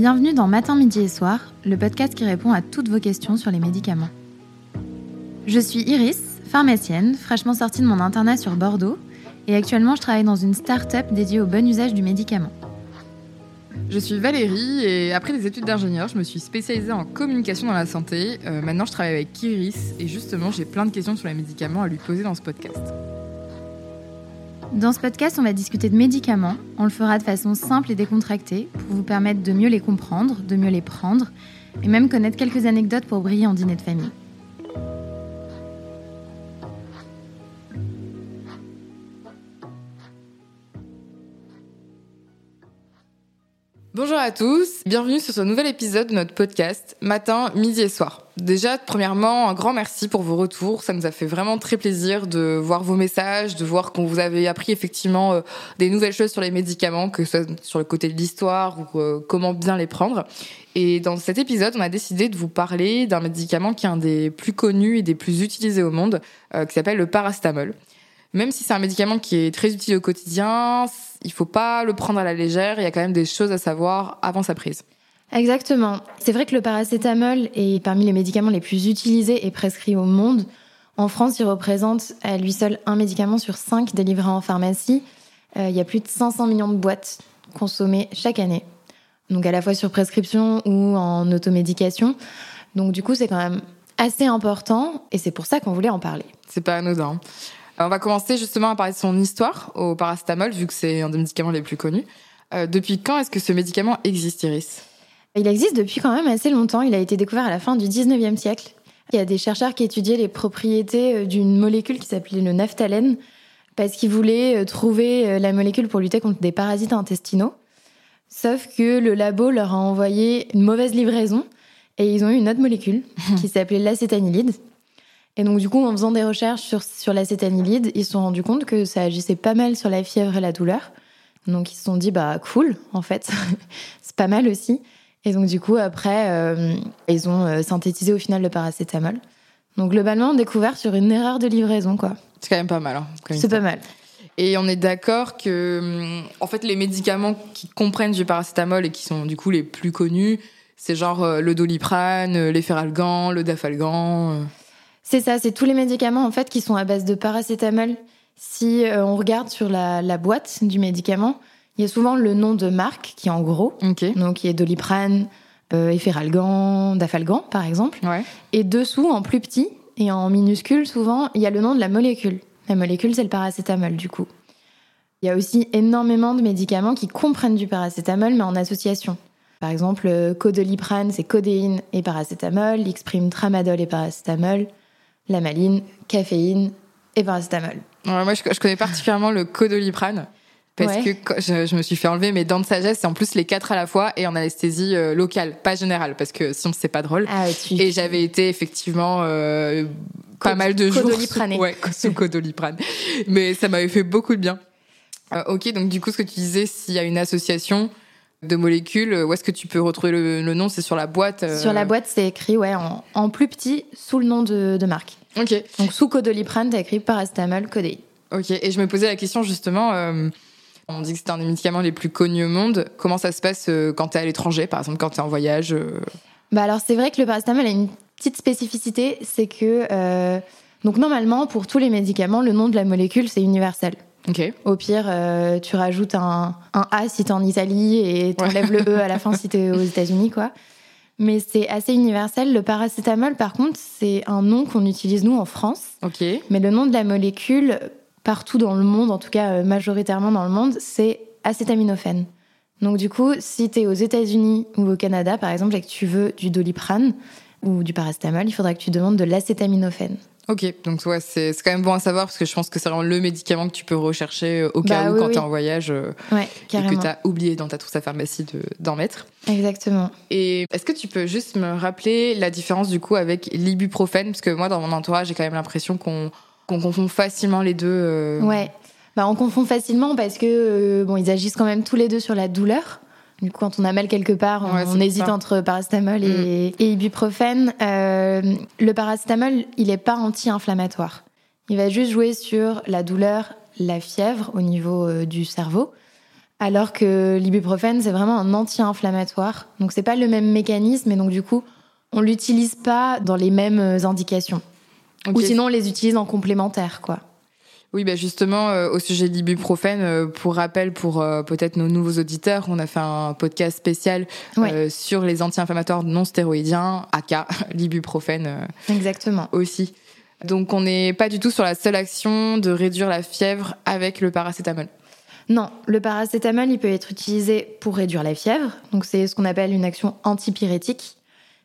Bienvenue dans Matin, Midi et Soir, le podcast qui répond à toutes vos questions sur les médicaments. Je suis Iris, pharmacienne, fraîchement sortie de mon internat sur Bordeaux, et actuellement je travaille dans une start-up dédiée au bon usage du médicament. Je suis Valérie et après des études d'ingénieur, je me suis spécialisée en communication dans la santé. Euh, maintenant, je travaille avec Iris et justement, j'ai plein de questions sur les médicaments à lui poser dans ce podcast. Dans ce podcast, on va discuter de médicaments. On le fera de façon simple et décontractée pour vous permettre de mieux les comprendre, de mieux les prendre et même connaître quelques anecdotes pour briller en dîner de famille. Bonjour à tous, bienvenue sur ce nouvel épisode de notre podcast Matin, midi et soir. Déjà, premièrement, un grand merci pour vos retours. Ça nous a fait vraiment très plaisir de voir vos messages, de voir qu'on vous avait appris effectivement euh, des nouvelles choses sur les médicaments, que ce soit sur le côté de l'histoire ou euh, comment bien les prendre. Et dans cet épisode, on a décidé de vous parler d'un médicament qui est un des plus connus et des plus utilisés au monde, euh, qui s'appelle le parastamol. Même si c'est un médicament qui est très utile au quotidien, il faut pas le prendre à la légère. Il y a quand même des choses à savoir avant sa prise. Exactement. C'est vrai que le paracétamol est parmi les médicaments les plus utilisés et prescrits au monde. En France, il représente à lui seul un médicament sur cinq délivré en pharmacie. Euh, il y a plus de 500 millions de boîtes consommées chaque année. Donc à la fois sur prescription ou en automédication. Donc du coup, c'est quand même assez important et c'est pour ça qu'on voulait en parler. C'est pas anodin. On va commencer justement à parler de son histoire au paracétamol, vu que c'est un des médicaments les plus connus. Euh, depuis quand est-ce que ce médicament existe, Iris? Il existe depuis quand même assez longtemps. Il a été découvert à la fin du 19e siècle. Il y a des chercheurs qui étudiaient les propriétés euh, d'une molécule qui s'appelait le naphtalène, parce qu'ils voulaient euh, trouver la molécule pour lutter contre des parasites intestinaux. Sauf que le labo leur a envoyé une mauvaise livraison et ils ont eu une autre molécule qui s'appelait l'acétanilide et donc, du coup, en faisant des recherches sur, sur ils se sont rendus compte que ça agissait pas mal sur la fièvre et la douleur. Donc, ils se sont dit, bah, cool, en fait, c'est pas mal aussi. Et donc, du coup, après, euh, ils ont euh, synthétisé au final le paracétamol. Donc, globalement, découvert sur une erreur de livraison, quoi. C'est quand même pas mal. Hein, c'est pas mal. Et on est d'accord que, en fait, les médicaments qui comprennent du paracétamol et qui sont du coup les plus connus, c'est genre euh, le doliprane, l'efferalgan, le dafalgan. C'est ça, c'est tous les médicaments en fait qui sont à base de paracétamol. Si euh, on regarde sur la, boîte du médicament, il y a souvent le nom de marque qui est en gros. Donc il y a Doliprane, euh, Efferalgan, Dafalgan par exemple. Et dessous, en plus petit et en minuscule, souvent, il y a le nom de la molécule. La molécule, c'est le paracétamol du coup. Il y a aussi énormément de médicaments qui comprennent du paracétamol mais en association. Par exemple, euh, Codoliprane, c'est codéine et paracétamol, L'Xprime Tramadol et paracétamol, la maline, caféine et paracétamol. moi, je, connais particulièrement le codoliprane. Parce que je, me suis fait enlever mes dents de sagesse, et en plus les quatre à la fois, et en anesthésie euh, locale, pas générale, parce que sinon c'est pas drôle. Ah, Et j'avais été effectivement euh, pas mal de jours sous, ouais, sous codoliprane. Mais ça m'avait fait beaucoup de bien. Euh, ok, donc du coup, ce que tu disais, s'il y a une association, de molécules. Où est-ce que tu peux retrouver le, nom? C'est sur la boîte Sur la boîte, c'est écrit ouais, en, plus petit, sous le nom de, de marque. Ok. Donc sous Codoliprane, t'as écrit paracétamol, codéine. Ok. Et je me posais la question justement. Euh, on dit que c'est un des médicaments les plus connus au monde. Comment ça se passe euh, quand t'es à l'étranger, par exemple, quand t'es en voyage euh? Bah alors c'est vrai que le paracétamol a une petite spécificité, c'est que donc normalement pour tous les médicaments, le nom de la molécule c'est universel. Ok. Au pire, tu rajoutes un, un A si t'es en Italie et t'enlèves le E à la fin si t'es aux États-Unis, quoi mais c'est assez universel. Le paracétamol, par contre, c'est un nom qu'on utilise nous en France. Ok. Mais le nom de la molécule, partout dans le monde, en tout cas euh, majoritairement dans le monde, c'est acétaminophène. Donc du coup, si tu es aux États-Unis ou au Canada, par exemple, et que tu veux du doliprane ou du paracétamol, il faudra que tu demandes de l'acétaminophène. Ok, donc ouais, c'est quand même bon à savoir parce que je pense que c'est vraiment le médicament que tu peux rechercher euh, au cas bah où quand tu es en voyage euh, et que tu as oublié dans ta trousse à pharmacie d'en mettre. Exactement. Et est-ce que tu peux juste me rappeler la différence du coup avec l'ibuprofène? Parce que moi, dans mon entourage, j'ai quand même l'impression qu'on confond facilement les deux. Euh. Ouais, bah, on confond facilement parce que bon, ils agissent quand même tous les deux sur la douleur. Du coup, quand on a mal quelque part, on, hésite entre paracétamol et, mm. ibuprofène. Euh, le paracétamol, il n'est pas anti-inflammatoire. Il va juste jouer sur la douleur, la fièvre au niveau euh, du cerveau. Alors que l'ibuprofène, c'est vraiment un anti-inflammatoire. Donc c'est pas le même mécanisme et donc du coup, on l'utilise pas dans les mêmes indications. Ou sinon, on les utilise en complémentaire, quoi. Oui, bah justement, euh, au sujet de l'ibuprofène, euh, pour rappel, pour euh, peut-être nos nouveaux auditeurs, on a fait un podcast spécial sur les anti-inflammatoires non stéroïdiens, aka l'ibuprofène. Exactement. Aussi. Donc, on n'est pas du tout sur la seule action de réduire la fièvre avec le paracétamol. Non, le paracétamol, il peut être utilisé pour réduire la fièvre. Donc, c'est ce qu'on appelle une action antipyrétique.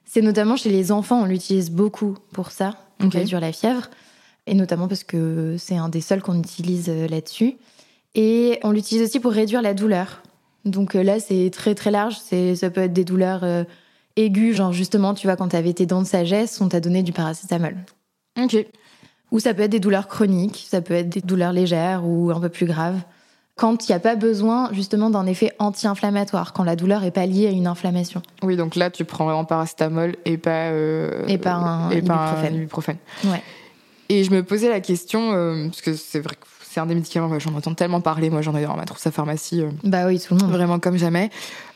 C'est notamment chez les enfants, on l'utilise beaucoup pour ça, pour réduire la fièvre et notamment parce que c'est un des seuls qu'on utilise euh, là-dessus. Et on l'utilise aussi pour réduire la douleur. Donc euh, là, c'est très très large. Ça peut être des douleurs euh, aiguës, genre justement, tu vois, quand tu avais tes dents de sagesse, on t'a donné du paracétamol. Ok. Ou ça peut être des douleurs chroniques, ça peut être des douleurs légères ou un peu plus graves. Quand il n'y a pas besoin justement d'un effet anti-inflammatoire, quand la douleur n'est pas liée à une inflammation. Oui, donc là, tu prends vraiment paracétamol et pas, et pas un, et Pas un ibuprofène. Ouais. Et je me posais la question, euh, parce que c'est vrai que c'est un des médicaments, j'en entends tellement parler, moi j'en ai dans ma trousse à pharmacie. Euh, bah oui, tout le monde. Vraiment comme jamais.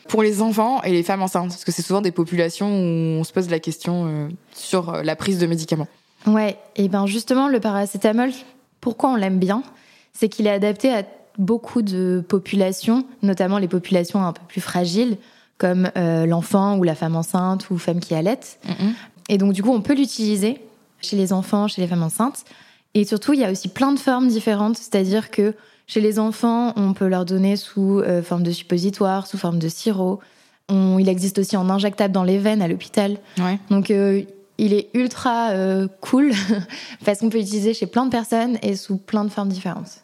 Pour les enfants et les femmes enceintes, parce que c'est souvent des populations où on se pose la question euh, sur la prise de médicaments. Ouais, et ben justement, le paracétamol, pourquoi on l'aime bien? C'est qu'il est adapté à beaucoup de populations, notamment les populations un peu plus fragiles, comme l'enfant ou la femme enceinte ou femme qui allait. Et donc, du coup, on peut l'utiliser chez les enfants, chez les femmes enceintes. Et surtout, il y a aussi plein de formes différentes, c'est-à-dire que chez les enfants, on peut leur donner sous euh, forme de suppositoire, sous forme de sirop. il existe aussi en injectable dans les veines à l'hôpital. Donc, euh, il est ultra euh, cool parce qu'on peut l'utiliser chez plein de personnes et sous plein de formes différentes.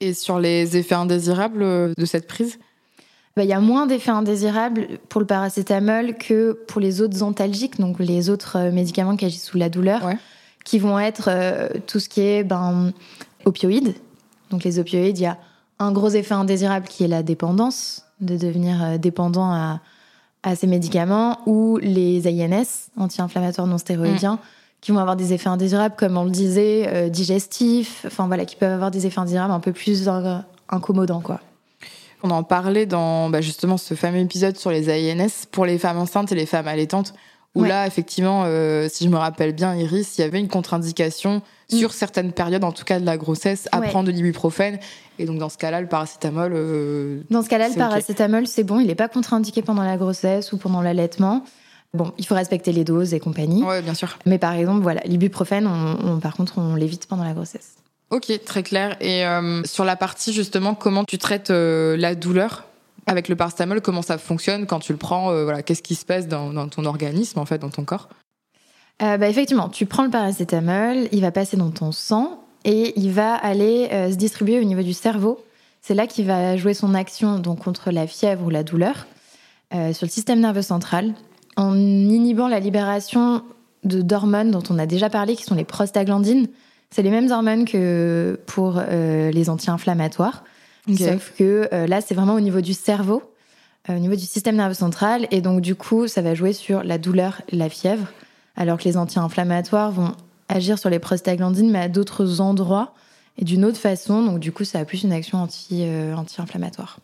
Et sur les effets indésirables de cette prise? Bah, il y a moins d'effets indésirables pour le paracétamol que pour les autres antalgiques, donc les autres euh, médicaments qui agissent sous la douleur, qui vont être euh, tout ce qui est ben, opioïdes. Donc les opioïdes, il y a un gros effet indésirable qui est la dépendance, de devenir euh, dépendant à, à ces médicaments, ou les INS, anti-inflammatoires non stéroïdiens, mm. qui vont avoir des effets indésirables, comme on le disait, digestifs, enfin voilà, qui peuvent avoir des effets indésirables un peu plus incommodants, quoi. On en parlait dans bah, justement ce fameux épisode sur les AINS pour les femmes enceintes et les femmes allaitantes, où là, effectivement, euh, si je me rappelle bien, Iris, il y avait une contre-indication mm. sur certaines périodes, en tout cas de la grossesse, à prendre de l'ibuprofène. Et donc, dans ce cas-là, le paracétamol. Euh, dans ce cas-là, le paracétamol, c'est bon, il n'est pas contre-indiqué pendant la grossesse ou pendant l'allaitement. Bon, il faut respecter les doses et compagnie. Oui, bien sûr. Mais par exemple, voilà, l'ibuprofène, par contre, on l'évite pendant la grossesse. Ok, très clair. Et euh, sur la partie justement, comment tu traites euh, la douleur avec le paracétamol Comment ça fonctionne quand tu le prends euh, Voilà, qu'est-ce qui se passe dans, ton organisme en fait, dans ton corps? Bah, effectivement, tu prends le paracétamol, il va passer dans ton sang et il va aller se distribuer au niveau du cerveau. C'est là qu'il va jouer son action donc contre la fièvre ou la douleur sur le système nerveux central en inhibant la libération d'hormones dont on a déjà parlé, qui sont les prostaglandines. C'est les mêmes hormones que pour euh, les anti-inflammatoires. Sauf que euh, là, c'est vraiment au niveau du cerveau, euh, au niveau du système nerveux central. Et donc, du coup, ça va jouer sur la douleur, la fièvre. Alors que les anti-inflammatoires vont agir sur les prostaglandines, mais à d'autres endroits et d'une autre façon. Donc, du coup, ça a plus une action anti, anti-inflammatoire.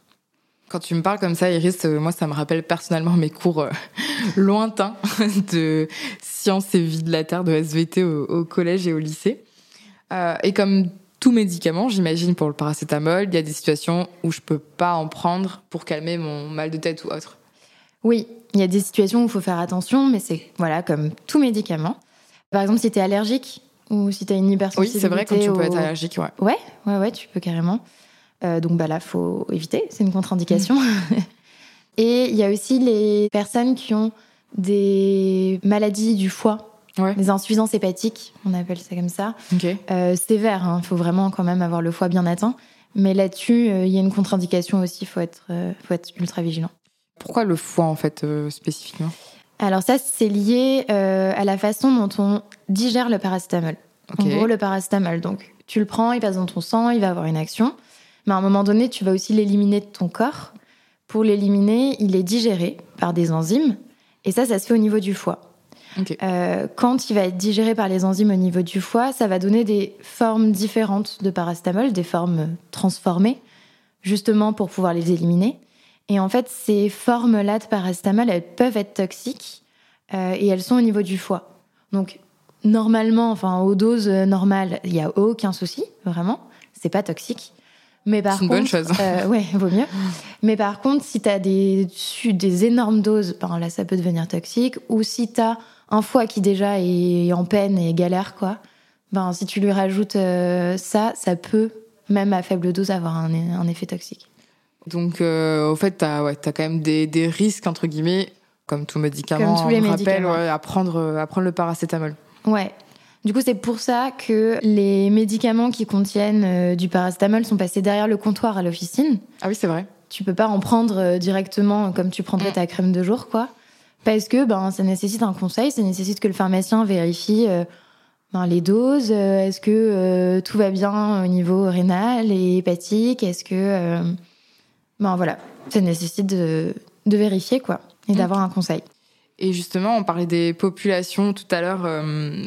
Quand tu me parles comme ça, Iris, moi, ça me rappelle personnellement mes cours lointains de sciences et vie de la Terre de SVT au collège et au lycée. Euh, et comme tout médicament, j'imagine pour le paracétamol, il y a des situations où je peux pas en prendre pour calmer mon mal de tête ou autre. Oui, il y a des situations où il faut faire attention, mais c'est voilà comme tout médicament. Par exemple, si tu es allergique ou si tu as une hypersensibilité. Oui, c'est vrai, quand tu peux être allergique, ouais. Ouais, ouais, ouais, tu peux carrément. Euh, donc bah là, faut éviter, c'est une contre-indication. Mm. Et il y a aussi les personnes qui ont des maladies du foie Ouais. Les insuffisances hépatiques, on appelle ça comme ça. Okay. Euh, sévère, il hein. faut vraiment quand même avoir le foie bien atteint. Mais là-dessus, euh, il y a une contre-indication aussi, il faut être, euh, faut être ultra vigilant. Pourquoi le foie, en fait, euh, spécifiquement? Alors ça, c'est lié à la façon dont on digère le paracétamol. En gros, le paracétamol, donc tu le prends, il passe dans ton sang, il va avoir une action. Mais à un moment donné, tu vas aussi l'éliminer de ton corps. Pour l'éliminer, il est digéré par des enzymes. Et ça, ça se fait au niveau du foie. Euh, quand il va être digéré par les enzymes au niveau du foie, ça va donner des formes différentes de paracétamol, des formes transformées. justement pour pouvoir les éliminer. Et en fait, ces formes-là de paracétamol, elles peuvent être toxiques euh, et elles sont au niveau du foie. Donc, normalement, enfin, aux doses normales, il n'y a aucun souci, vraiment. C'est pas toxique. Mais par C'est une contre, bonne chose. euh, ouais, vaut mieux. Mais par contre, si tu as des, des énormes doses, ben là, ça peut devenir toxique. Ou si tu as un foie qui déjà est en peine et galère, quoi, ben si tu lui rajoutes euh, ça, ça peut, même à faible dose, avoir un, un effet toxique. Donc, euh, au fait, ouais, as quand même des, des risques, entre guillemets, comme tout médicament. Comme tous les on rappelle, ouais, à, prendre, à prendre le paracétamol. Ouais. Du coup, c'est pour ça que les médicaments qui contiennent euh, du paracétamol sont passés derrière le comptoir à l'officine. Ah oui, c'est vrai. tu peux pas en prendre directement comme tu prendrais Mm. ta crème de jour, quoi. Parce que ben, ça nécessite un conseil, ça nécessite que le pharmacien vérifie euh, ben, les doses, euh, est-ce que euh, tout va bien au niveau rénal et hépatique, est-ce que... ben voilà, ça nécessite de, de vérifier, quoi, et d'avoir un conseil. Et justement, on parlait des populations tout à l'heure,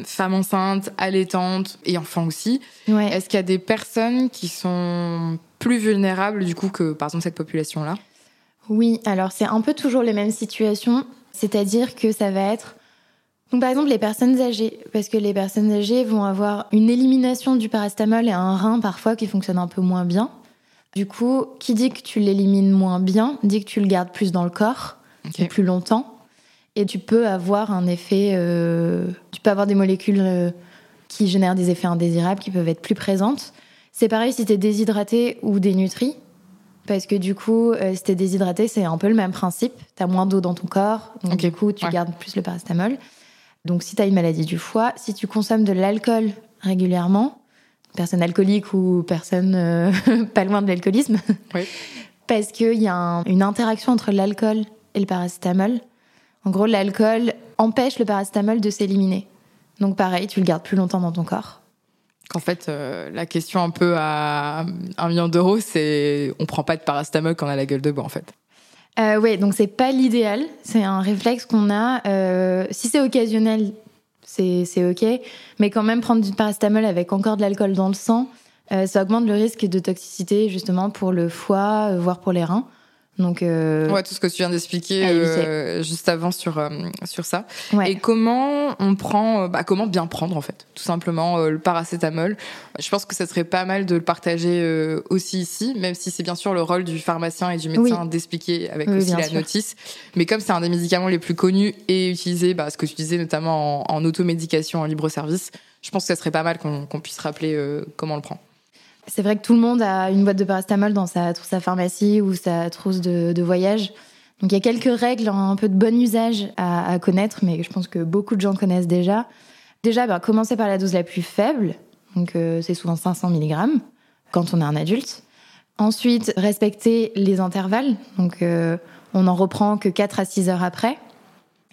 femmes enceintes, allaitantes et enfants aussi. Ouais. Est-ce qu'il y a des personnes qui sont plus vulnérables du coup que par exemple cette population-là? Oui, alors c'est un peu toujours les mêmes situations, c'est-à-dire que ça va être donc par exemple les personnes âgées, parce que les personnes âgées vont avoir une élimination du paracétamol et un rein parfois qui fonctionne un peu moins bien. Du coup, qui dit que tu l'élimines moins bien, dit que tu le gardes plus dans le corps plus longtemps, et tu peux avoir un effet, euh, tu peux avoir des molécules euh, qui génèrent des effets indésirables qui peuvent être plus présentes. C'est pareil si tu es déshydraté ou dénutri. Parce que du coup, euh, si t'es déshydraté, c'est un peu le même principe. T'as moins d'eau dans ton corps, donc du coup, tu ouais. gardes plus le paracétamol. Donc, si t'as une maladie du foie, si tu consommes de l'alcool régulièrement, personne alcoolique ou personne euh, pas loin de l'alcoolisme, Oui. parce qu'il y a un- une interaction entre l'alcool et le paracétamol. En gros, l'alcool empêche le paracétamol de s'éliminer. Donc, pareil, tu le gardes plus longtemps dans ton corps. Qu'en fait, euh, la question un peu à un million d'euros, c'est on prend pas de paracétamol quand on a la gueule de bois en fait. Euh, oui, donc c'est pas l'idéal. C'est un réflexe qu'on a. Euh, si c'est occasionnel, c'est ok. Mais quand même, prendre du paracétamol avec encore de l'alcool dans le sang, ça augmente le risque de toxicité justement pour le foie, voire pour les reins. Donc, euh, Ouais, tout ce que tu viens d'expliquer éviter. euh, juste avant sur euh, sur ça. ouais. Et comment on prend, euh, bah, comment bien prendre en fait, tout simplement euh, le paracétamol? Je pense que ça serait pas mal de le partager euh, aussi ici, même si c'est bien sûr le rôle du pharmacien et du médecin d'expliquer avec Oui, aussi la sûr. notice. Mais comme c'est un des médicaments les plus connus et utilisés, bah, ce que tu disais notamment en, en automédication, en libre service, je pense que ça serait pas mal qu'on puisse rappeler euh, comment on le prend. C'est vrai que tout le monde a une boîte de paracétamol dans sa, pharmacie ou sa trousse de, de voyage. Donc il y a quelques règles, un peu de bon usage à, à connaître, mais je pense que beaucoup de gens connaissent déjà. Déjà, bah, commencer par la dose la plus faible, donc euh, c'est souvent 500 mg quand on est un adulte. Ensuite, respecter les intervalles, donc euh, on n'en reprend que 4 à 6 heures après.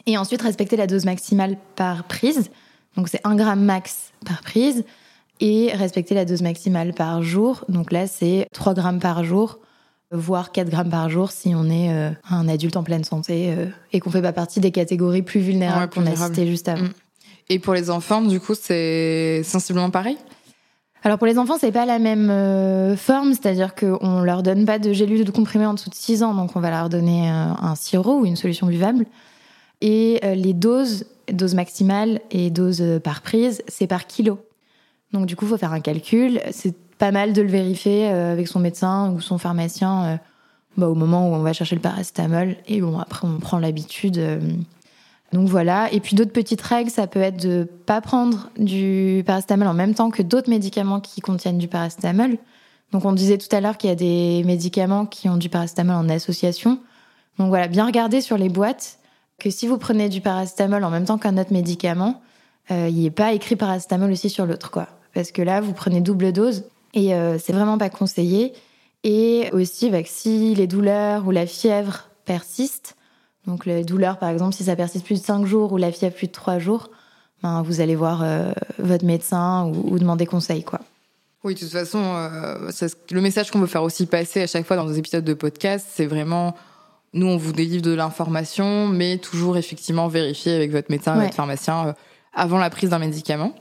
Et ensuite, respecter la dose maximale par prise, donc c'est 1 gramme max par prise et respecter la dose maximale par jour. Donc là, c'est 3 grammes par jour, voire 4 grammes par jour si on est euh, un adulte en pleine santé euh, et qu'on fait pas partie des catégories plus vulnérables Ouais, qu'on a citées juste avant. Mm. Et pour les enfants, du coup, c'est sensiblement pareil? Alors pour les enfants, c'est pas la même euh, forme, c'est-à-dire qu'on leur donne pas de gélules de comprimés en dessous de 6 ans, donc on va leur donner un sirop ou une solution buvable. Et les doses, dose maximale et dose par prise, c'est par kilo. Donc du coup, il faut faire un calcul. C'est pas mal de le vérifier euh, avec son médecin ou son pharmacien euh, bah, au moment où on va chercher le paracétamol. Et bon, après, on prend l'habitude. euh. donc voilà. Et puis d'autres petites règles, ça peut être de pas prendre du paracétamol en même temps que d'autres médicaments qui contiennent du paracétamol. Donc on disait tout à l'heure qu'il y a des médicaments qui ont du paracétamol en association. Donc voilà, bien regarder sur les boîtes que si vous prenez du paracétamol en même temps qu'un autre médicament, il n'y ait pas écrit paracétamol aussi sur l'autre, quoi. Parce que là, vous prenez double dose et euh, c'est vraiment pas conseillé. Et aussi, bah, si les douleurs ou la fièvre persistent, donc les douleurs, par exemple, si ça persiste plus de 5 jours ou la fièvre plus de 3 jours, ben, vous allez voir euh, votre médecin ou, ou demander conseil, quoi. Oui, de toute façon, euh, le message qu'on veut faire aussi passer à chaque fois dans nos épisodes de podcast, c'est vraiment, nous, on vous délivre de l'information, mais toujours effectivement vérifier avec votre médecin, Ouais. votre pharmacien, euh, avant la prise d'un médicament.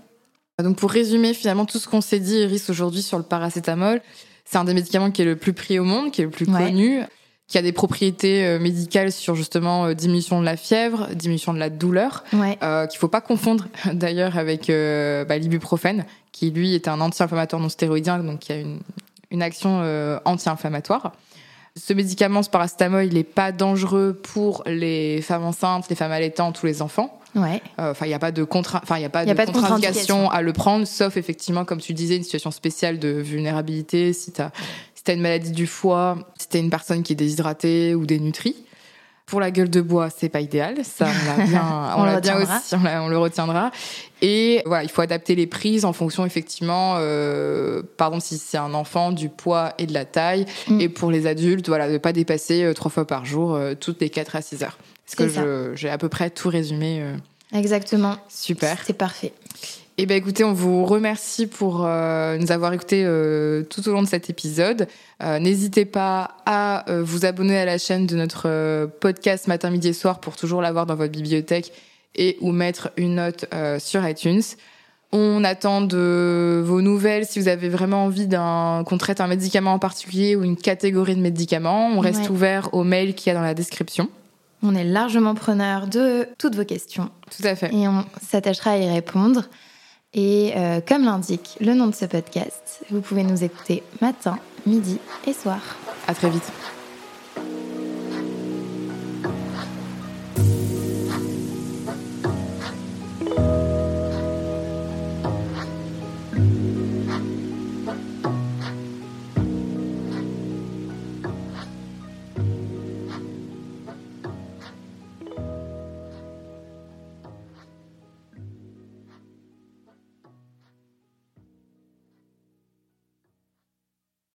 Donc, pour résumer finalement tout ce qu'on s'est dit, Iris, aujourd'hui sur le paracétamol, C'est un des médicaments qui est le plus pris au monde, qui est le plus connu, qui a des propriétés euh, médicales sur justement euh, diminution de la fièvre, diminution de la douleur, ouais. euh, qu'il faut pas confondre d'ailleurs avec euh, bah, l'ibuprofène, qui lui est un anti-inflammatoire non stéroïdien, donc qui a une, une action anti-inflammatoire. Ce médicament, ce paracétamol, il n'est pas dangereux pour les femmes enceintes, les femmes allaitantes ou les enfants. Ouais. Euh, Enfin, il n'y a pas de contre, enfin, il y a pas Y a de pas de contre-indication contre-indication. à le prendre, sauf effectivement, comme tu disais, une situation spéciale de vulnérabilité, si tu as, si as une maladie du foie, si tu une personne qui est déshydratée ou dénutrie. Pour la gueule de bois, c'est pas idéal. Ça, on l'a bien, On l'a bien aussi, on, le retiendra. Et voilà, il faut adapter les prises en fonction effectivement, euh, pardon, si c'est un enfant, du poids et de la taille. Mm. Et pour les adultes, voilà, de pas dépasser euh, trois fois par jour, euh, toutes les 4 à 6 heures. Est-ce que j'ai à peu près tout résumé euh, Exactement. Super. C'est parfait. Eh ben écoutez, on vous remercie pour euh, nous avoir écoutés euh, tout au long de cet épisode. Euh, N'hésitez pas à vous abonner à la chaîne de notre podcast matin, midi et soir pour toujours l'avoir dans votre bibliothèque et ou mettre une note sur iTunes. On attend de vos nouvelles si vous avez vraiment envie d'un qu'on traite un médicament en particulier ou une catégorie de médicaments. On reste Ouais. ouvert au mail qu'il y a dans la description. On est largement preneur de toutes vos questions Tout à fait. et on s'attachera à y répondre. Et euh, comme l'indique le nom de ce podcast, vous pouvez nous écouter matin, midi et soir. À très vite.